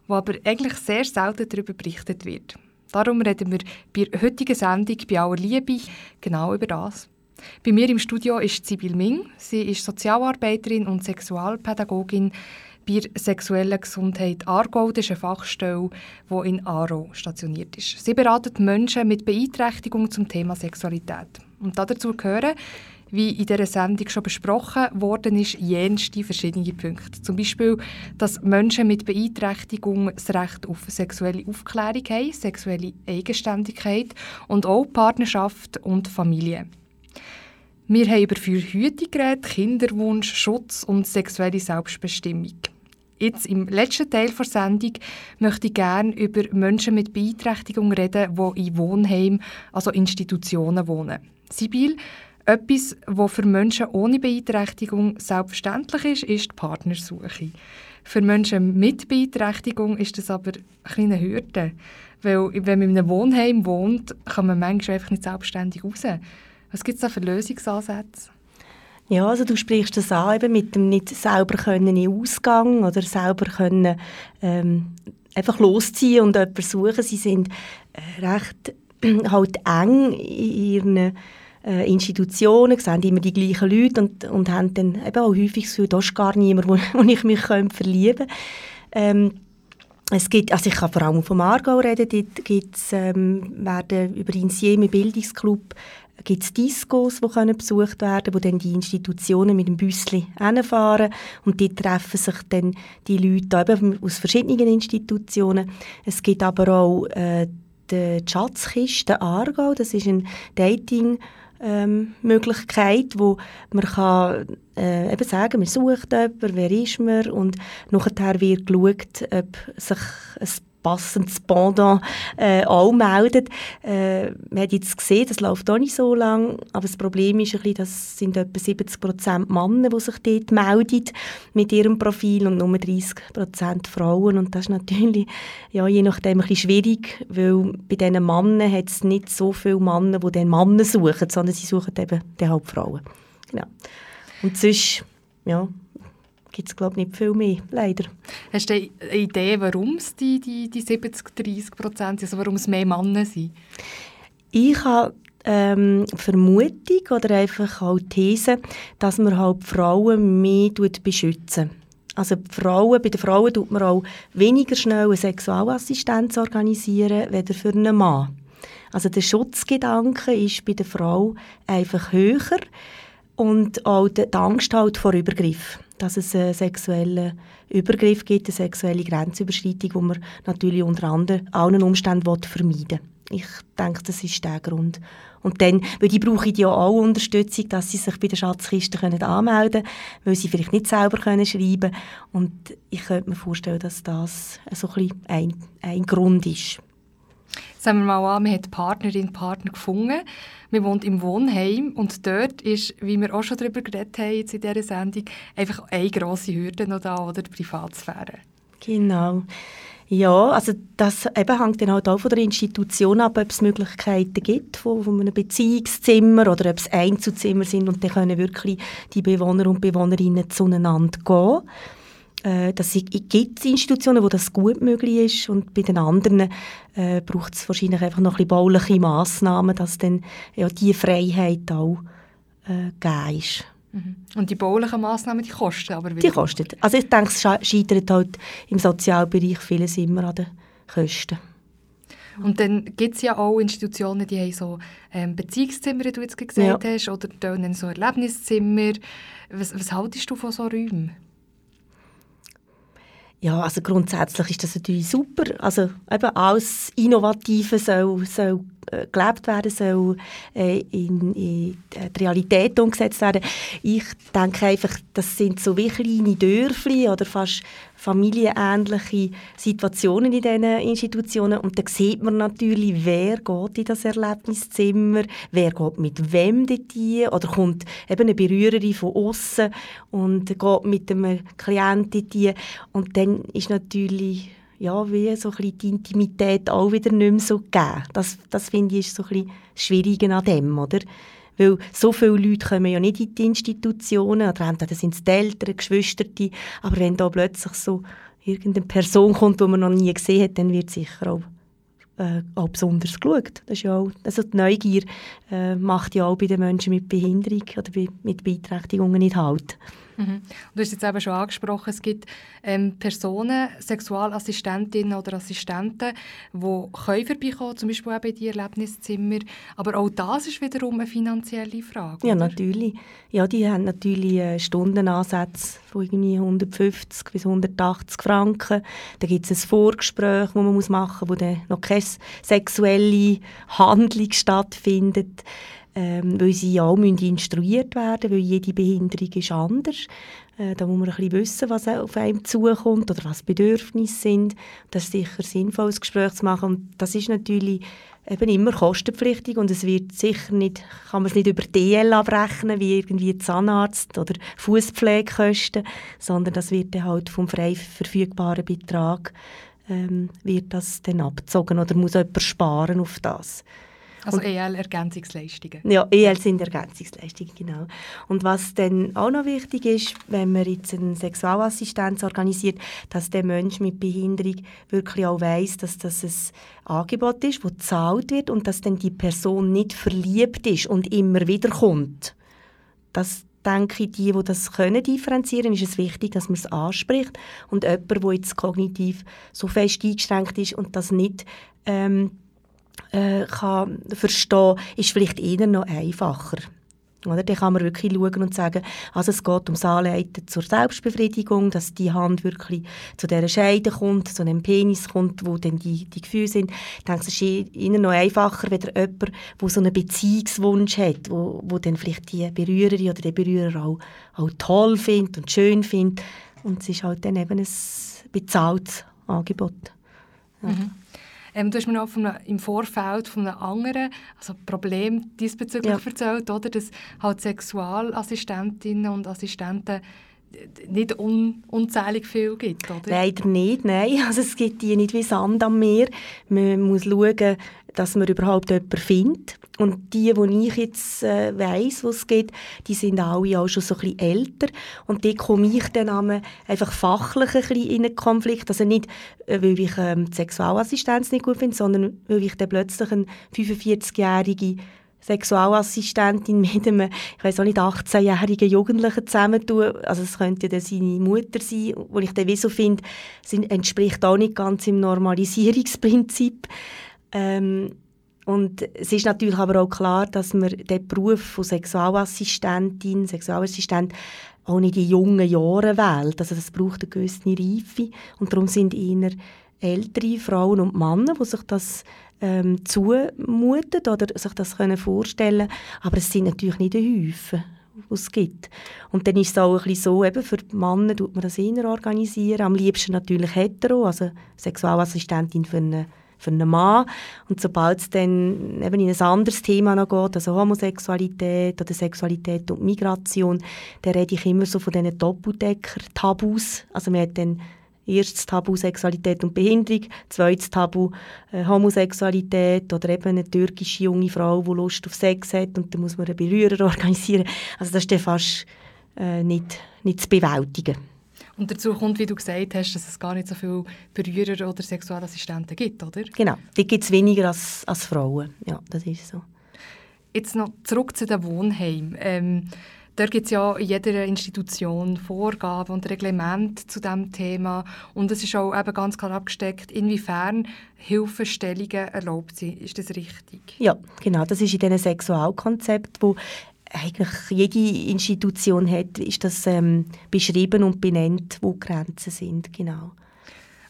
wo aber eigentlich sehr selten darüber berichtet wird. Darum reden wir bei der heutigen Sendung bei aller Liebe genau über das. Bei mir im Studio ist Sibyl Ming. Sie ist Sozialarbeiterin und Sexualpädagogin bei der sexuellen Gesundheit Aargau. Das ist eine Fachstelle, die in Aarau stationiert ist. Sie beratet Menschen mit Beeinträchtigung zum Thema Sexualität. Und dazu gehören, wie in dieser Sendung schon besprochen worden ist, jenste verschiedene Punkte. Zum Beispiel, dass Menschen mit Beeinträchtigung das Recht auf sexuelle Aufklärung haben, sexuelle Eigenständigkeit und auch Partnerschaft und Familie. Wir haben über Verhütung geredet, Kinderwunsch, Schutz und sexuelle Selbstbestimmung. Jetzt im letzten Teil der Sendung möchte ich gerne über Menschen mit Beeinträchtigung reden, die in Wohnheimen, also Institutionen wohnen. Sibyl, etwas, was für Menschen ohne Beeinträchtigung selbstverständlich ist, ist die Partnersuche. Für Menschen mit Beeinträchtigung ist das aber eine Hürde. Weil, wenn man in einem Wohnheim wohnt, kann man manchmal einfach nicht selbstständig raus. Was gibt es da für Lösungsansätze? Ja, also du sprichst das an, eben mit dem nicht selber können in Ausgang oder selber können ähm, einfach losziehen und jemanden suchen. Sie sind äh, recht halt eng in ihren äh, Institutionen, sehen immer die gleichen Leute und, und haben dann eben auch häufig das Gefühl, da ist gar niemand, wo, wo ich mich könnte verlieben. Ähm, es gibt, also ich kann vor allem vom Aargau reden, dort gibt's, ähm, werden über Insieme Bildungsclub gibt Discos, die können besucht werden wo dann die Institutionen mit dem Büssli hinfahren und dort treffen sich dann die Leute eben aus verschiedenen Institutionen. Es gibt aber auch äh, die Schatzkiste Aargau, das ist ein Dating- ähm, Möglichkeit, wo man kann, äh, eben sagen, man sucht jemanden, wer ist man? Und nachher wird geschaut, ob sich ein passendes Pendant äh, auch meldet. Äh, man hat jetzt gesehen, das läuft auch nicht so lang, aber das Problem ist ein bisschen, das sind etwa 70 Prozent Männer, die sich dort melden mit ihrem Profil und nur 30 Prozent Frauen und das ist natürlich ja, je nachdem ein bisschen schwierig, weil bei diesen Männern hat es nicht so viele Männer, die den Männer suchen, sondern sie suchen eben die Hauptfrauen. Genau. Und sonst, ja, gibt es, glaube ich, nicht viel mehr, leider. Hast du eine Idee, warum es die, die, die 70, 30 Prozent sind, also warum es mehr Männer sind? Ich habe ähm, Vermutung oder einfach auch These, dass man halt Frauen mehr beschützen also die Frauen, bei den Frauen tut man auch weniger schnell eine Sexualassistenz organisieren, weder für einen Mann. Also der Schutzgedanke ist bei der Frau einfach höher und auch die Angst halt vor Übergriff dass es einen sexuellen Übergriff gibt, eine sexuelle Grenzüberschreitung, die man natürlich unter anderem allen Umständen vermeiden will. Ich denke, das ist der Grund. Und dann, weil die brauchen ja auch Unterstützung, dass sie sich bei der Schatzkiste können anmelden können, weil sie vielleicht nicht selber können schreiben können. Und ich könnte mir vorstellen, dass das so ein, ein, ein Grund ist. Sagen wir mal an, man hat Partnerin, Partner gefunden. Man wohnt im Wohnheim und dort ist, wie wir auch schon darüber geredet haben jetzt in dieser Sendung, einfach eine grosse Hürde noch da, oder die Privatsphäre. Genau. Ja, also das eben hängt dann halt auch von der Institution ab, ob es Möglichkeiten gibt von, von einem Beziehungszimmer oder ob es Einzelzimmer sind und dann können wirklich die Bewohner und Bewohnerinnen zueinander gehen. Äh, dass es gibt Institutionen, wo das gut möglich ist und bei den anderen äh, braucht es wahrscheinlich einfach noch ein bisschen bauliche Massnahmen, dass dann ja die Freiheit auch äh, gegeben ist. Mhm. Und die baulichen Massnahmen, die kosten aber wieder? Die kosten. Also ich denke, es scheitert halt im Sozialbereich vieles immer an den Kosten. Und dann gibt es ja auch Institutionen, die haben so ähm, Beziehungszimmer, wie du jetzt gesagt ja. hast, oder dann so Erlebniszimmer. Was, was haltest du von so Räumen? Ja, also grundsätzlich ist das natürlich super. Also eben alles Innovative soll, soll gelebt werden, soll äh, in, in, die Realität umgesetzt werden. Ich denke einfach, das sind so wie kleine Dörfli oder fast familienähnliche Situationen in diesen Institutionen und da sieht man natürlich, wer geht in das Erlebniszimmer, wer geht mit wem dorthin oder kommt eben eine Berührerin von außen und geht mit einem Klienten dorthin und dann ist natürlich ja, wie so die Intimität auch wieder nicht mehr so gegeben. Das, das finde ich ist so ein Schwierige an dem, oder? Weil so viele Leute kommen ja nicht in die Institutionen, oder entweder sind es die Eltern, Geschwister, aber wenn da plötzlich so irgendeine Person kommt, die man noch nie gesehen hat, dann wird sicher auch, äh, auch besonders geschaut. Das ist ja auch, also die Neugier äh, macht ja auch bei den Menschen mit Behinderung oder bei, mit Beeinträchtigungen nicht halt. Mhm. Du hast jetzt eben schon angesprochen, es gibt ähm, Personen, Sexualassistentinnen oder Assistenten, die können vorbeikommen, zum Beispiel auch in die Erlebniszimmer. Aber auch das ist wiederum eine finanzielle Frage. Ja, oder? natürlich. Ja, die haben natürlich äh, Stundenansätze von irgendwie 150 bis 180 Franken. Da gibt es ein Vorgespräch, das man muss machen muss, wo dann noch keine sexuelle Handlung stattfindet ähm, weil sie ja auch instruiert werden weil jede Behinderung ist anders. Äh, da muss man ein bisschen wissen, was auf einem zukommt oder was Bedürfnisse sind. Das ist sicher sinnvoll, ein Gespräch zu machen. Und das ist natürlich eben immer kostenpflichtig und es wird sicher nicht, kann man es nicht über DL abrechnen, wie irgendwie Zahnarzt oder Fußpflegekosten, sondern das wird dann halt vom frei verfügbaren Betrag ähm, wird das dann abgezogen oder muss jemand sparen auf das. Also EL-Ergänzungsleistungen. Ja, EL sind Ergänzungsleistungen, genau. Und was dann auch noch wichtig ist, wenn man jetzt eine Sexualassistenz organisiert, dass der Mensch mit Behinderung wirklich auch weiß, dass das ein Angebot ist, das gezahlt wird und dass dann die Person nicht verliebt ist und immer wieder kommt. Das denke ich, die, die das können differenzieren, ist es wichtig, dass man es anspricht und jemand, der jetzt kognitiv so fest eingeschränkt ist und das nicht ähm, äh, kann verstehen, ist vielleicht eher noch einfacher. Oder? Dann kann man wirklich schauen und sagen, also es geht ums Anleiten zur Selbstbefriedigung, dass die Hand wirklich zu dieser Scheide kommt, zu dem Penis kommt, wo dann die, die Gefühle sind. Ich denke, es ist ihnen noch einfacher, wenn jemand, der so einen Beziehungswunsch hat, wo, wo dann vielleicht die Berührerin oder der Berührer auch, auch toll findet und schön findet. Und es ist halt dann eben ein bezahltes Angebot. Ja. Mhm. Ähm, du hast mir noch von einem, im Vorfeld von einem anderen also Problem diesbezüglich Ja. erzählt, oder, dass halt Sexualassistentinnen und Assistenten nicht un unzählig viel gibt, oder? Leider nicht, nein. Also es gibt die nicht wie Sand am Meer. Man muss schauen, dass man überhaupt jemanden findet. Und die, die ich jetzt äh, weiss, was es gibt, die sind alle auch schon so ein bisschen älter. Und die komme ich dann einfach fachlich ein bisschen in einen Konflikt. Also nicht, äh, weil ich ähm, die Sexualassistenz nicht gut finde, sondern weil ich dann plötzlich eine 45-jährige Sexualassistentin mit einem, ich weiß auch nicht, 18-jährigen Jugendlichen zusammentun. Also es könnte ja seine Mutter sein, wo ich dann wie so finde, entspricht auch nicht ganz im Normalisierungsprinzip. Ähm, und es ist natürlich aber auch klar, dass man den Beruf von Sexualassistentin, Sexualassistent auch nicht in jungen Jahren wählt. Also das braucht eine gewisse Reife und darum sind eher ältere Frauen und Männer, die sich das ähm, zumuten oder sich das können vorstellen Aber es sind natürlich nicht ein Häufen, die es gibt. Und dann ist es auch ein bisschen so, eben für die Männer tut man das eher organisieren. Am liebsten natürlich hetero, also Sexualassistentin für einen für einen Mann. Und sobald es dann eben in ein anderes Thema noch geht, also Homosexualität oder Sexualität und Migration, dann rede ich immer so von diesen Doppeldecker-Tabus. Also man hat dann erstes Tabu Sexualität und Behinderung, zweites Tabu äh, Homosexualität oder eben eine türkische junge Frau, die Lust auf Sex hat und dann muss man einen Berührer organisieren. Also das ist dann fast äh, nicht, nicht zu bewältigen. Und dazu kommt, wie du gesagt hast, dass es gar nicht so viele Berührer oder Sexualassistenten gibt, oder? Genau, die gibt es weniger als, als Frauen. Ja, das ist so. Jetzt noch zurück zu den Wohnheimen. Ähm, da gibt es ja in jeder Institution Vorgaben und Reglemente zu diesem Thema. Und es ist auch eben ganz klar abgesteckt, inwiefern Hilfestellungen erlaubt sind. Ist das richtig? Ja, genau. Das ist in diesen Sexualkonzept, wo eigentlich jede Institution hat, ist das ähm, beschrieben und benannt, wo die Grenzen sind. Genau.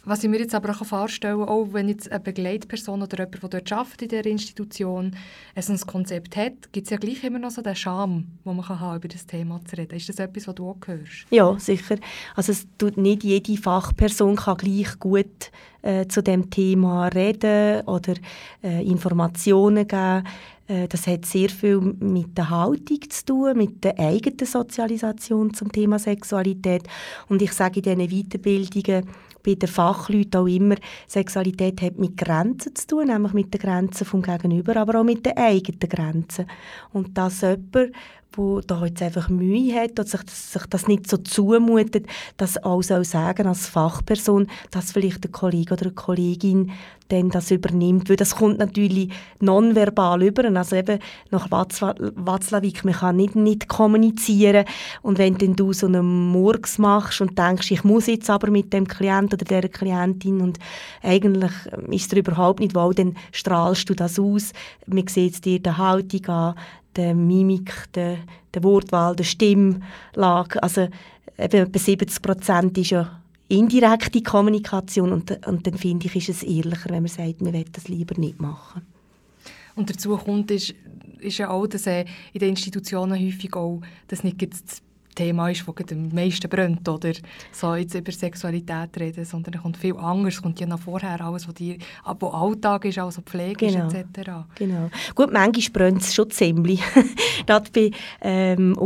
Was ich mir jetzt aber auch vorstellen kann, auch wenn jetzt eine Begleitperson oder jemand, der dort arbeitet in dieser Institution, es ein Konzept hat, gibt es ja gleich immer noch so den Charme, den man kann haben, über das Thema zu reden. Ist das etwas, was du auch hörst? Ja, sicher. Also es tut nicht jede Fachperson kann gleich gut äh, zu dem Thema reden oder äh, Informationen geben. Äh, das hat sehr viel mit der Haltung zu tun, mit der eigenen Sozialisation zum Thema Sexualität. Und ich sage in diesen Weiterbildungen bei den Fachleuten auch immer, Sexualität hat mit Grenzen zu tun, nämlich mit den Grenzen vom Gegenüber, aber auch mit den eigenen Grenzen. Und dass jemand, wo da jetzt einfach Mühe hat oder sich, sich das nicht so zumutet, das auch soll sagen als Fachperson, dass vielleicht der Kollege oder eine Kollegin dann das übernimmt, weil das kommt natürlich nonverbal über, also eben nach Watzla Watzlawick, man kann nicht, nicht kommunizieren. Und wenn dann du so einen Murks machst und denkst, ich muss jetzt aber mit dem Klient oder der Klientin und eigentlich ist es überhaupt nicht wohl, dann strahlst du das aus, man sieht es dir der Haltung an, der Mimik, der, der Wortwahl, der Stimmlage. Also eben etwa 70 Prozent ist ja indirekte Kommunikation und, und dann finde ich, ist es ehrlicher, wenn man sagt, man will das lieber nicht machen. Und dazu kommt, ist, ist ja auch, dass äh, in den Institutionen häufig auch das nicht das Thema ist, das am meisten brennt, oder so jetzt über Sexualität reden, sondern es kommt viel anderes, es kommt ja noch vorher alles, was, die, was Alltag ist, also Pflege Genau. ist etc. Genau. Gut, manchmal brennt es schon ziemlich. Gerade bei ähm,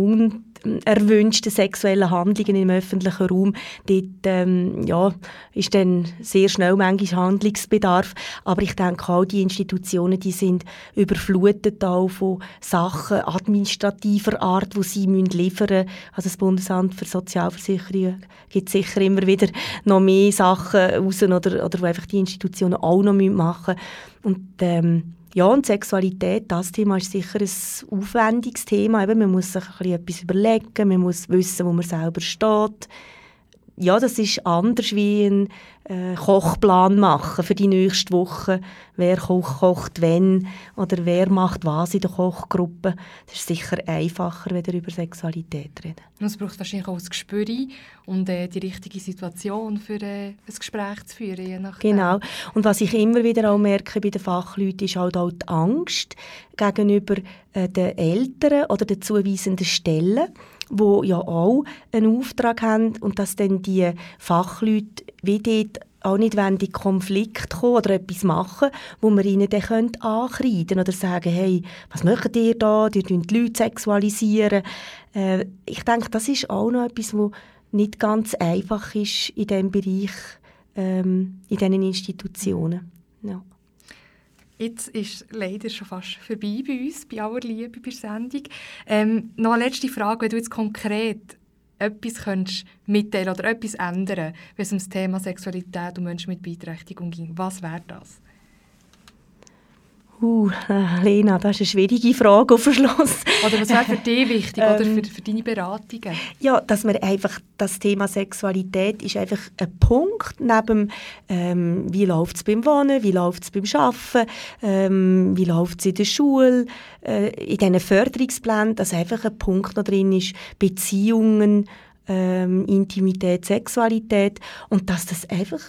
unerwünschten sexuellen Handlungen im öffentlichen Raum, dort ähm, ja, ist dann sehr schnell manchmal Handlungsbedarf. Aber ich denke auch, die Institutionen, die sind überflutet auch von Sachen administrativer Art, die sie liefern müssen. Also das Bundesamt für Sozialversicherungen gibt sicher immer wieder noch mehr Sachen raus oder, oder wo einfach die Institutionen auch noch machen müssen. Und ähm, ja, und Sexualität, das Thema ist sicher ein aufwendiges Thema. Eben, man muss sich ein bisschen etwas überlegen, man muss wissen, wo man selber steht. Ja, das ist anders wie ein äh, Kochplan machen für die nächste Woche. Wer kocht, kocht wenn oder wer macht was in der Kochgruppe. Das ist sicher einfacher, wenn wir über Sexualität reden. Und es braucht wahrscheinlich auch ein Gespür und äh, die richtige Situation für äh, ein Gespräch zu führen, je nachdem. Genau. Und was ich immer wieder auch merke bei den Fachleuten, ist halt auch die Angst gegenüber äh, den Eltern oder den zuweisenden Stellen, wo ja auch einen Auftrag haben und dass dann die Fachleute wie dort auch nicht in den Konflikt kommen oder etwas machen, wo man ihnen dann könnte ankreiden oder sagen, hey, was macht ihr da? Ihr tun die Leute sexualisieren. Äh, ich denke, das ist auch noch etwas, was nicht ganz einfach ist in diesem Bereich, ähm, in diesen Institutionen. Ja. Jetzt ist leider schon fast vorbei bei uns, bei aller Liebe, bei der Sendung. Ähm, noch eine letzte Frage, wenn du jetzt konkret etwas könntest mitteilen oder etwas ändern, wenn es um das Thema Sexualität und Menschen mit Beeinträchtigung ging, was wäre das? Uh, Lena, das ist eine schwierige Frage auf Schluss. Oder was wäre für dich wichtig oder Ähm, für, für deine Beratungen? Ja, dass man einfach, das Thema Sexualität ist einfach ein Punkt neben, ähm, wie läuft es beim Wohnen, wie läuft es beim Arbeiten, ähm, wie läuft es in der Schule, äh, in diesen Förderungsplänen, dass einfach ein Punkt noch drin ist, Beziehungen, ähm, Intimität, Sexualität und dass das einfach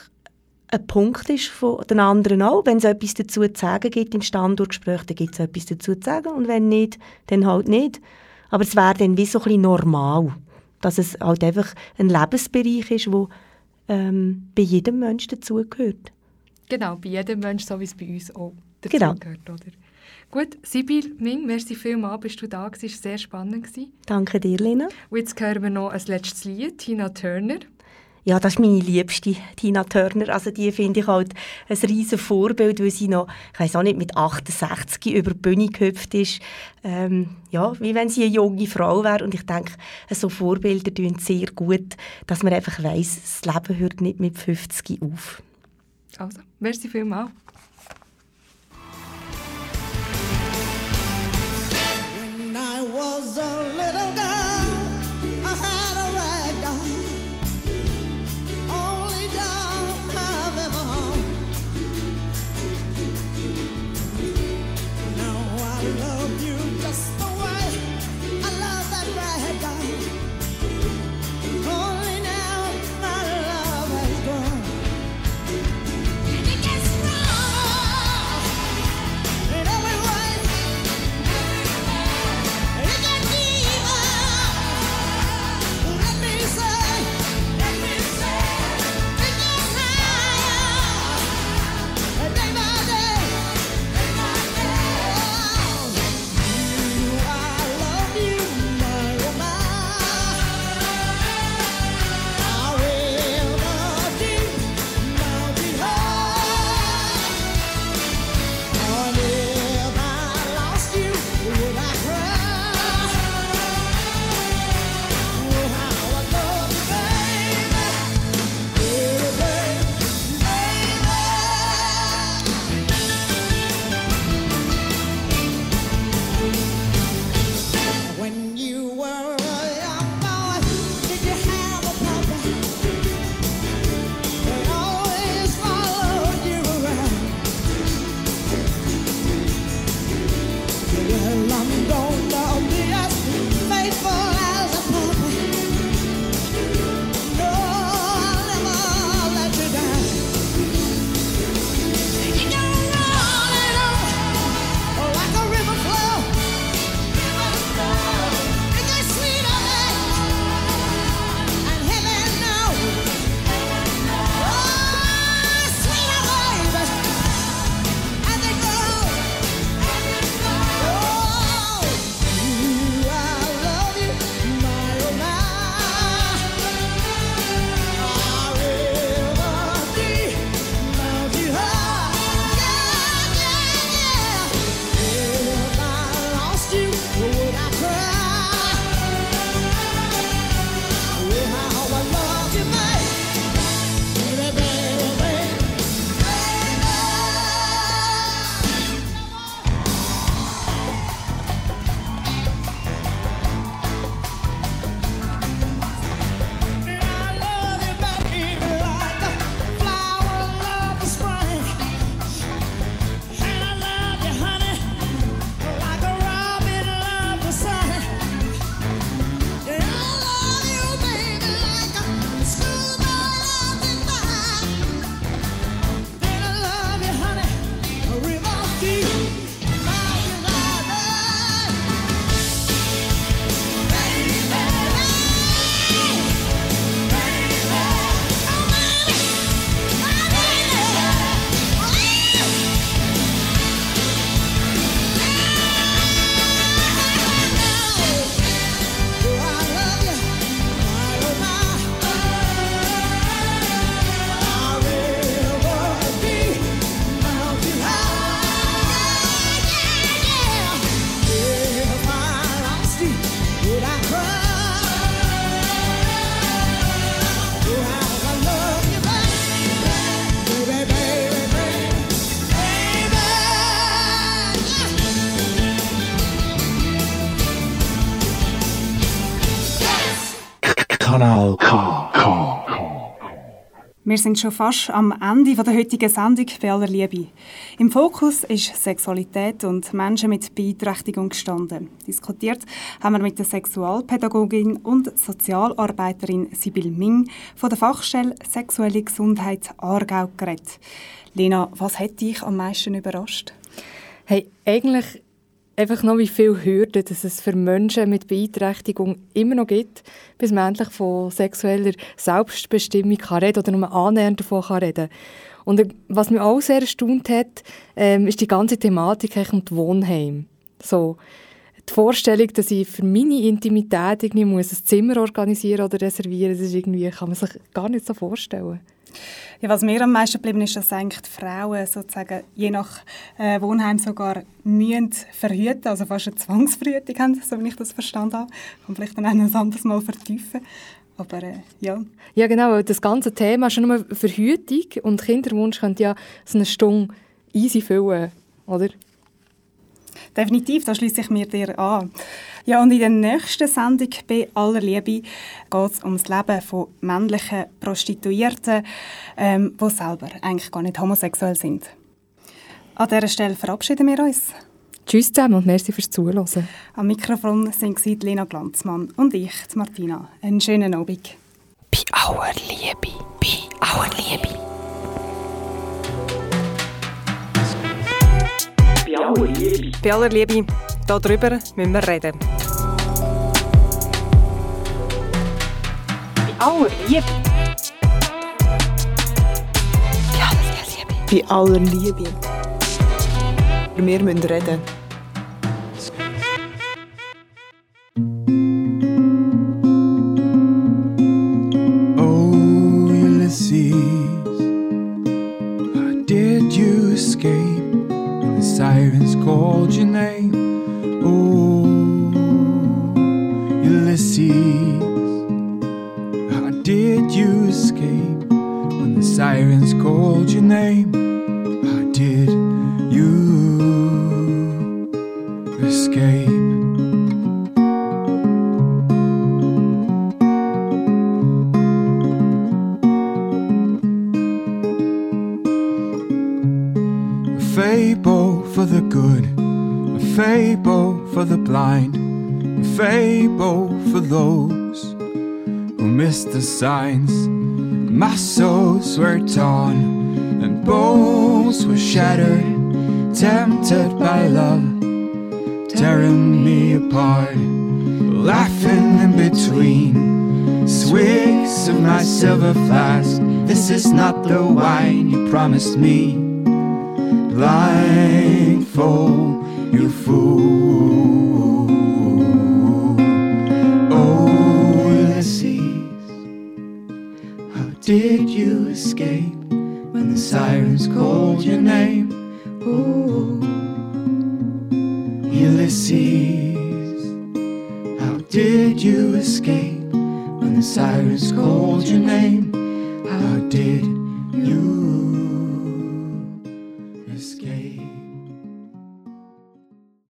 ein Punkt ist von den anderen auch. Wenn es etwas dazu zu sagen gibt im Standortgespräch, dann gibt es etwas dazu zu sagen und wenn nicht, dann halt nicht. Aber es wäre dann wie so ein bisschen normal, dass es halt einfach ein Lebensbereich ist, der ähm, bei jedem Menschen dazugehört. Genau, bei jedem Menschen, so wie es bei uns auch Genau. gehört. Oder? Gut, Sibyl Ming, merci vielmals, bist du da gewesen. Es war sehr spannend. Gewesen. Danke dir, Lena. Und jetzt hören wir noch ein letztes Lied, Tina Turner. Ja, das ist meine liebste, Tina Turner. Also die finde ich halt ein riesen Vorbild, weil sie noch, ich weiß auch nicht, mit 68 über die Bühne gehüpft ist. Ähm, ja, wie wenn sie eine junge Frau wäre. Und ich denke, so Vorbilder tun sehr gut, dass man einfach weiss, das Leben hört nicht mit 50 auf. Also, merci vielmals. Kanal K. K. Wir sind schon fast am Ende der heutigen Sendung bei aller Liebe. Im Fokus ist Sexualität und Menschen mit Beeinträchtigung gestanden. Diskutiert haben wir mit der Sexualpädagogin und Sozialarbeiterin Sibyl Ming von der Fachstelle Sexuelle Gesundheit Aargau geredet. Lena, was hat dich am meisten überrascht? Hey, eigentlich einfach noch, wie viele Hürden dass es für Menschen mit Beeinträchtigung immer noch gibt, bis man endlich von sexueller Selbstbestimmung kann reden oder nur annähernd davon kann reden Und äh, was mich auch sehr erstaunt hat, ähm, ist die ganze Thematik um die Wohnheim. So, die Vorstellung, dass ich für meine Intimität irgendwie muss ein Zimmer organisieren oder reservieren, irgendwie, kann man sich gar nicht so vorstellen. Ja, was mir am meisten geblieben ist, dass eigentlich die Frauen sozusagen je nach äh, Wohnheim sogar müssen verhüten, also fast eine Zwangsverhütung haben, so wie ich das verstanden habe. Kann vielleicht dann auch ein anderes Mal vertiefen. Aber äh, ja. Ja, genau, das ganze Thema schon nur Verhütung und Kinderwunsch könnte ja so eine Stunde easy füllen, oder? Definitiv, da schließe ich mir dir an. Ja, und in der nächsten Sendung bei aller Liebe geht es um das Leben von männlichen Prostituierten, ähm, die selber eigentlich gar nicht homosexuell sind. An dieser Stelle verabschieden wir uns. Tschüss zusammen und merci fürs Zuhören. Am Mikrofon sind sie Lena Glanzmann und ich, Martina. Einen schönen Abend. Bei aller Liebe, bei aller Liebe. Bei aller Liebe, darüber müssen wir reden. Bei aller Liebe. Bei aller Liebe. Wir müssen reden. This is not the wine you promised me. Blindfold,